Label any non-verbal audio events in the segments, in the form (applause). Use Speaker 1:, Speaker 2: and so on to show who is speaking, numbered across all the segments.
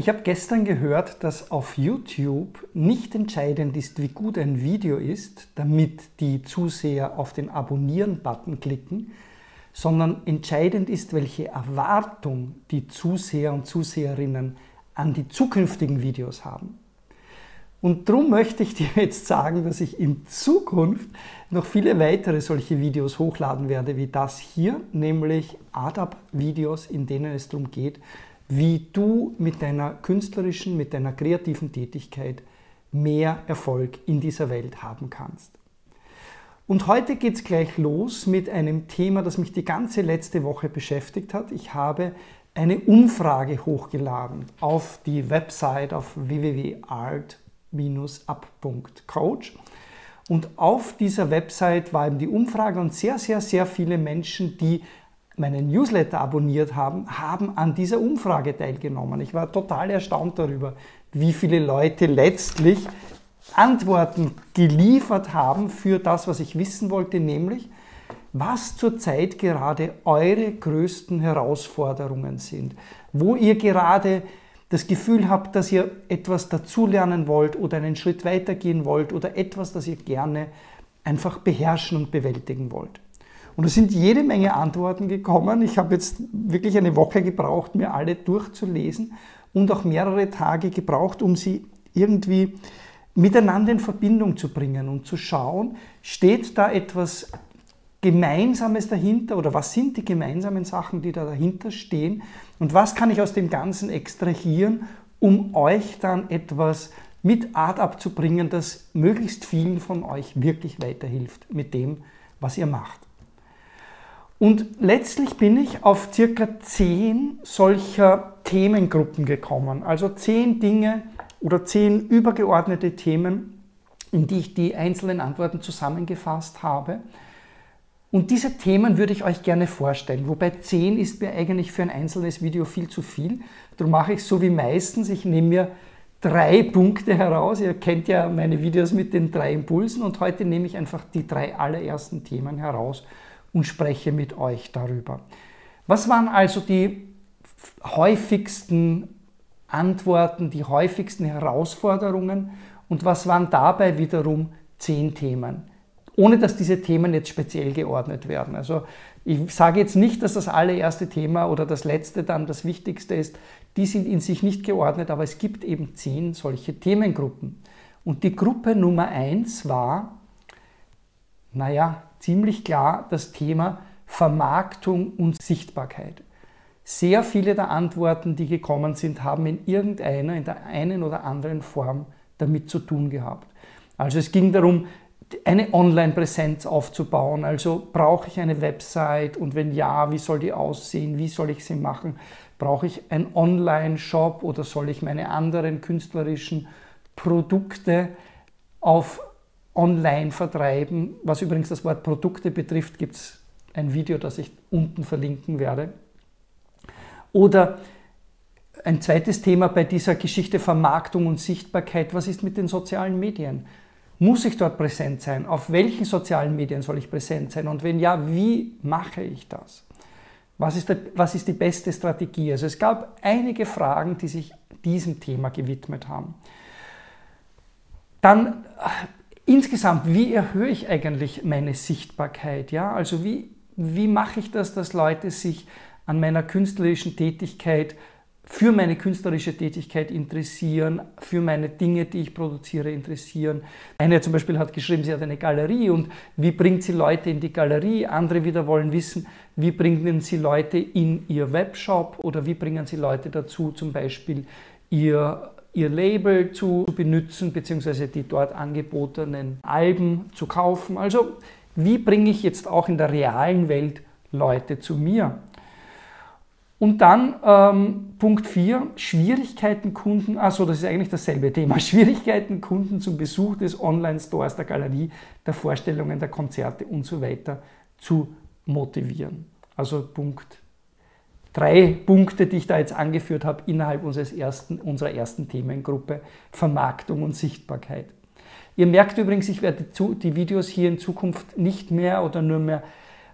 Speaker 1: Ich habe gestern gehört, dass auf YouTube nicht entscheidend ist, wie gut ein Video ist, damit die Zuseher auf den Abonnieren-Button klicken, sondern entscheidend ist, welche Erwartung die Zuseher und Zuseherinnen an die zukünftigen Videos haben. Und darum möchte ich dir jetzt sagen, dass ich in Zukunft noch viele weitere solche Videos hochladen werde, wie das hier, nämlich ADAP-Videos, in denen es darum geht, wie du mit deiner künstlerischen, mit deiner kreativen Tätigkeit mehr Erfolg in dieser Welt haben kannst. Und heute geht es gleich los mit einem Thema, das mich die ganze letzte Woche beschäftigt hat. Ich habe eine Umfrage hochgeladen auf die Website auf www.art-up.coach. Und auf dieser Website war eben die Umfrage und sehr, sehr, sehr viele Menschen, die meinen Newsletter abonniert haben, haben an dieser Umfrage teilgenommen. Ich war total erstaunt darüber, wie viele Leute letztlich Antworten geliefert haben für das, was ich wissen wollte, nämlich was zurzeit gerade eure größten Herausforderungen sind, wo ihr gerade das Gefühl habt, dass ihr etwas dazulernen wollt oder einen Schritt weitergehen wollt oder etwas, das ihr gerne einfach beherrschen und bewältigen wollt. Und es sind jede Menge Antworten gekommen. Ich habe jetzt wirklich eine Woche gebraucht, mir alle durchzulesen und auch mehrere Tage gebraucht, um sie irgendwie miteinander in Verbindung zu bringen und zu schauen, steht da etwas Gemeinsames dahinter oder was sind die gemeinsamen Sachen, die da dahinter stehen und was kann ich aus dem Ganzen extrahieren, um euch dann etwas mit Art abzubringen, das möglichst vielen von euch wirklich weiterhilft mit dem, was ihr macht. Und letztlich bin ich auf circa zehn solcher Themengruppen gekommen. Also zehn Dinge oder zehn übergeordnete Themen, in die ich die einzelnen Antworten zusammengefasst habe. Und diese Themen würde ich euch gerne vorstellen. Wobei zehn ist mir eigentlich für ein einzelnes Video viel zu viel. Darum mache ich so wie meistens. Ich nehme mir drei Punkte heraus. Ihr kennt ja meine Videos mit den drei Impulsen und heute nehme ich einfach die drei allerersten Themen heraus und spreche mit euch darüber. Was waren also die häufigsten Antworten, die häufigsten Herausforderungen und was waren dabei wiederum zehn Themen? Ohne dass diese Themen jetzt speziell geordnet werden. Also ich sage jetzt nicht, dass das allererste Thema oder das letzte dann das wichtigste ist. Die sind in sich nicht geordnet, aber es gibt eben zehn solche Themengruppen. Und die Gruppe Nummer eins war, naja, ziemlich klar das Thema Vermarktung und Sichtbarkeit. Sehr viele der Antworten, die gekommen sind, haben in irgendeiner, in der einen oder anderen Form damit zu tun gehabt. Also es ging darum, eine Online-Präsenz aufzubauen. Also brauche ich eine Website und wenn ja, wie soll die aussehen? Wie soll ich sie machen? Brauche ich einen Online-Shop oder soll ich meine anderen künstlerischen Produkte auf online vertreiben. Was übrigens das Wort Produkte betrifft, gibt es ein Video, das ich unten verlinken werde. Oder ein zweites Thema bei dieser Geschichte Vermarktung und Sichtbarkeit, was ist mit den sozialen Medien? Muss ich dort präsent sein? Auf welchen sozialen Medien soll ich präsent sein? Und wenn ja, wie mache ich das? Was ist, der, was ist die beste Strategie? Also es gab einige Fragen, die sich diesem Thema gewidmet haben. Dann insgesamt, wie erhöhe ich eigentlich meine Sichtbarkeit? Ja? Also wie, wie mache ich das, dass Leute sich an meiner künstlerischen Tätigkeit, für meine künstlerische Tätigkeit interessieren, für meine Dinge, die ich produziere, interessieren. Eine zum Beispiel hat geschrieben, sie hat eine Galerie und wie bringt sie Leute in die Galerie? Andere wieder wollen wissen, wie bringen sie Leute in ihr Webshop oder wie bringen sie Leute dazu, zum Beispiel ihr ihr Label zu benutzen, beziehungsweise die dort angebotenen Alben zu kaufen. Also wie bringe ich jetzt auch in der realen Welt Leute zu mir? Und dann ähm, Punkt 4, Schwierigkeiten Kunden, also das ist eigentlich dasselbe Thema, (laughs) Schwierigkeiten Kunden zum Besuch des Online-Stores, der Galerie, der Vorstellungen, der Konzerte und so weiter zu motivieren. Also Punkt drei Punkte, die ich da jetzt angeführt habe, innerhalb unseres ersten, unserer ersten Themengruppe Vermarktung und Sichtbarkeit. Ihr merkt übrigens, ich werde die Videos hier in Zukunft nicht mehr oder nur mehr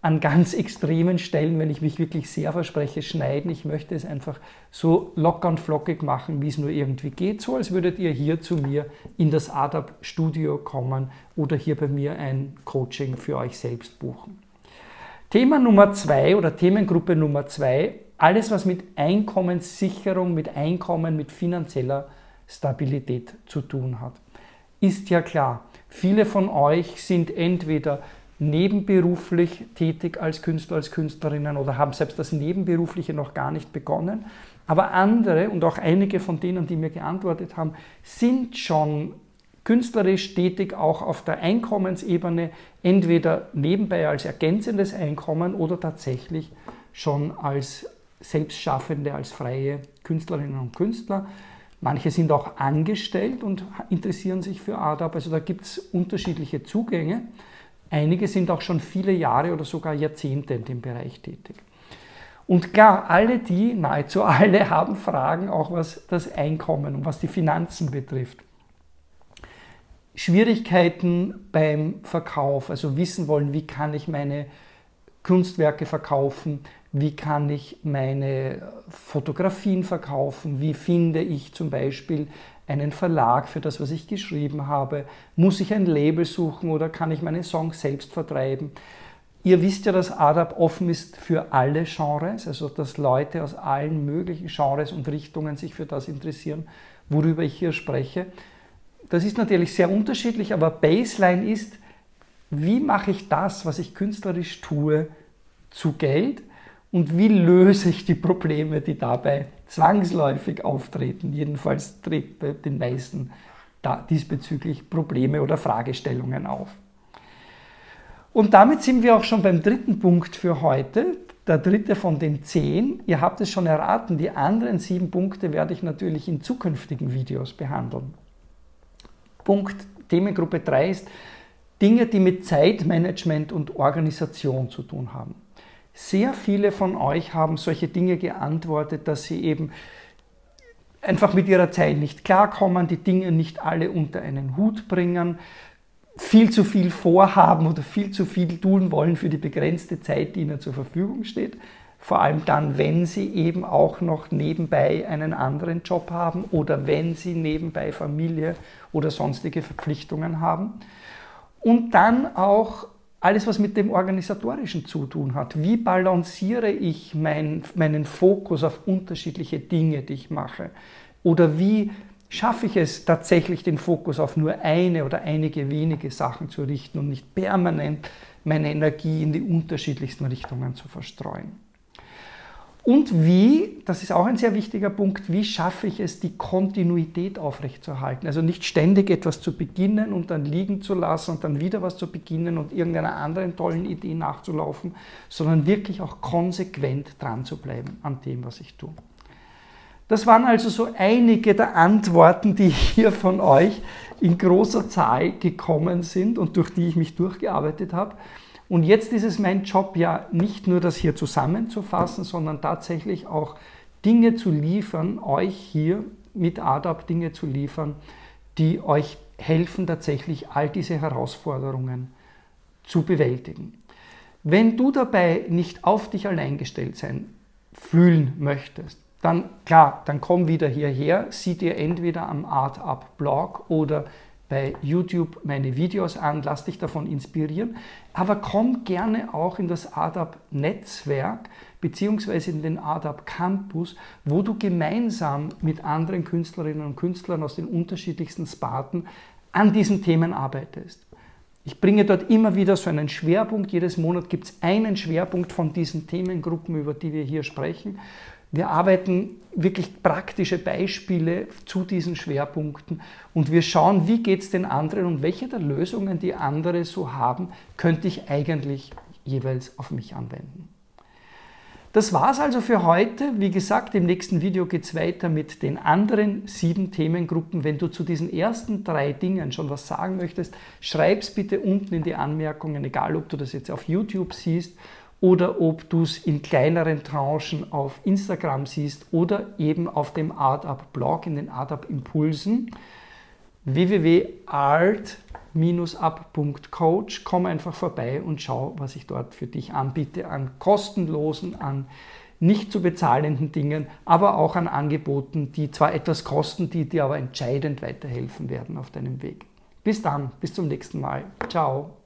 Speaker 1: an ganz extremen Stellen, wenn ich mich wirklich sehr verspreche, schneiden. Ich möchte es einfach so locker und flockig machen, wie es nur irgendwie geht. So als würdet ihr hier zu mir in das ADAP Studio kommen oder hier bei mir ein Coaching für euch selbst buchen. Thema Nummer zwei oder Themengruppe Nummer zwei, alles was mit Einkommenssicherung, mit Einkommen, mit finanzieller Stabilität zu tun hat. Ist ja klar, viele von euch sind entweder nebenberuflich tätig als Künstler, als Künstlerinnen oder haben selbst das Nebenberufliche noch gar nicht begonnen. Aber andere und auch einige von denen, die mir geantwortet haben, sind schon künstlerisch tätig, auch auf der Einkommensebene, entweder nebenbei als ergänzendes Einkommen oder tatsächlich schon als Selbstschaffende, als freie Künstlerinnen und Künstler. Manche sind auch angestellt und interessieren sich für ADAP. Also da gibt es unterschiedliche Zugänge. Einige sind auch schon viele Jahre oder sogar Jahrzehnte in dem Bereich tätig. Und klar, alle die, nahezu alle, (laughs) haben Fragen, auch was das Einkommen und was die Finanzen betrifft. Schwierigkeiten beim Verkauf, also wissen wollen, wie kann ich meine Kunstwerke verkaufen, wie kann ich meine Fotografien verkaufen, wie finde ich zum Beispiel einen Verlag für das, was ich geschrieben habe? Muss ich ein Label suchen oder kann ich meine Songs selbst vertreiben? Ihr wisst ja, dass ADAP offen ist für alle Genres, also dass Leute aus allen möglichen Genres und Richtungen sich für das interessieren, worüber ich hier spreche. Das ist natürlich sehr unterschiedlich, aber Baseline ist, wie mache ich das, was ich künstlerisch tue, zu Geld und wie löse ich die Probleme, die dabei zwangsläufig auftreten. Jedenfalls tritt bei den meisten diesbezüglich Probleme oder Fragestellungen auf. Und damit sind wir auch schon beim dritten Punkt für heute, der dritte von den zehn. Ihr habt es schon erraten, die anderen sieben Punkte werde ich natürlich in zukünftigen Videos behandeln. Punkt Themengruppe 3 ist Dinge, die mit Zeitmanagement und Organisation zu tun haben. Sehr viele von euch haben solche Dinge geantwortet, dass sie eben einfach mit ihrer Zeit nicht klarkommen, die Dinge nicht alle unter einen Hut bringen, viel zu viel vorhaben oder viel zu viel tun wollen für die begrenzte Zeit, die ihnen zur Verfügung steht. Vor allem dann, wenn sie eben auch noch nebenbei einen anderen Job haben oder wenn sie nebenbei Familie oder sonstige Verpflichtungen haben. Und dann auch alles, was mit dem Organisatorischen zu tun hat. Wie balanciere ich mein, meinen Fokus auf unterschiedliche Dinge, die ich mache? Oder wie schaffe ich es tatsächlich, den Fokus auf nur eine oder einige wenige Sachen zu richten und nicht permanent meine Energie in die unterschiedlichsten Richtungen zu verstreuen? Und wie, das ist auch ein sehr wichtiger Punkt, wie schaffe ich es, die Kontinuität aufrechtzuerhalten? Also nicht ständig etwas zu beginnen und dann liegen zu lassen und dann wieder was zu beginnen und irgendeiner anderen tollen Idee nachzulaufen, sondern wirklich auch konsequent dran zu bleiben an dem, was ich tue. Das waren also so einige der Antworten, die (laughs) hier von euch in großer Zahl gekommen sind und durch die ich mich durchgearbeitet habe. Und jetzt ist es mein Job ja nicht nur das hier zusammenzufassen, sondern tatsächlich auch Dinge zu liefern, euch hier mit ADAP Dinge zu liefern, die euch helfen, tatsächlich all diese Herausforderungen zu bewältigen. Wenn du dabei nicht auf dich allein gestellt sein fühlen möchtest, dann klar, dann komm wieder hierher, sieh dir entweder am ArtUp Blog oder bei YouTube meine Videos an, lass dich davon inspirieren, aber komm gerne auch in das ADAP-Netzwerk beziehungsweise in den ADAP Campus, wo du gemeinsam mit anderen Künstlerinnen und Künstlern aus den unterschiedlichsten Sparten an diesen Themen arbeitest. Ich bringe dort immer wieder so einen Schwerpunkt. Jedes Monat gibt es einen Schwerpunkt von diesen Themengruppen, über die wir hier sprechen. Wir arbeiten wirklich praktische Beispiele zu diesen Schwerpunkten und wir schauen, wie geht es den anderen und welche der Lösungen, die andere so haben, könnte ich eigentlich jeweils auf mich anwenden. Das war es also für heute. Wie gesagt, im nächsten Video geht es weiter mit den anderen sieben Themengruppen. Wenn du zu diesen ersten drei Dingen schon was sagen möchtest, schreib es bitte unten in die Anmerkungen, egal ob du das jetzt auf YouTube siehst oder ob du es in kleineren Tranchen auf Instagram siehst oder eben auf dem ArtUp Blog in den ArtUp Impulsen www.art up.coach. Komm einfach vorbei und schau, was ich dort für dich anbiete an kostenlosen, an nicht zu bezahlenden Dingen, aber auch an Angeboten, die zwar etwas kosten, die dir aber entscheidend weiterhelfen werden auf deinem Weg. Bis dann, bis zum nächsten Mal. Ciao.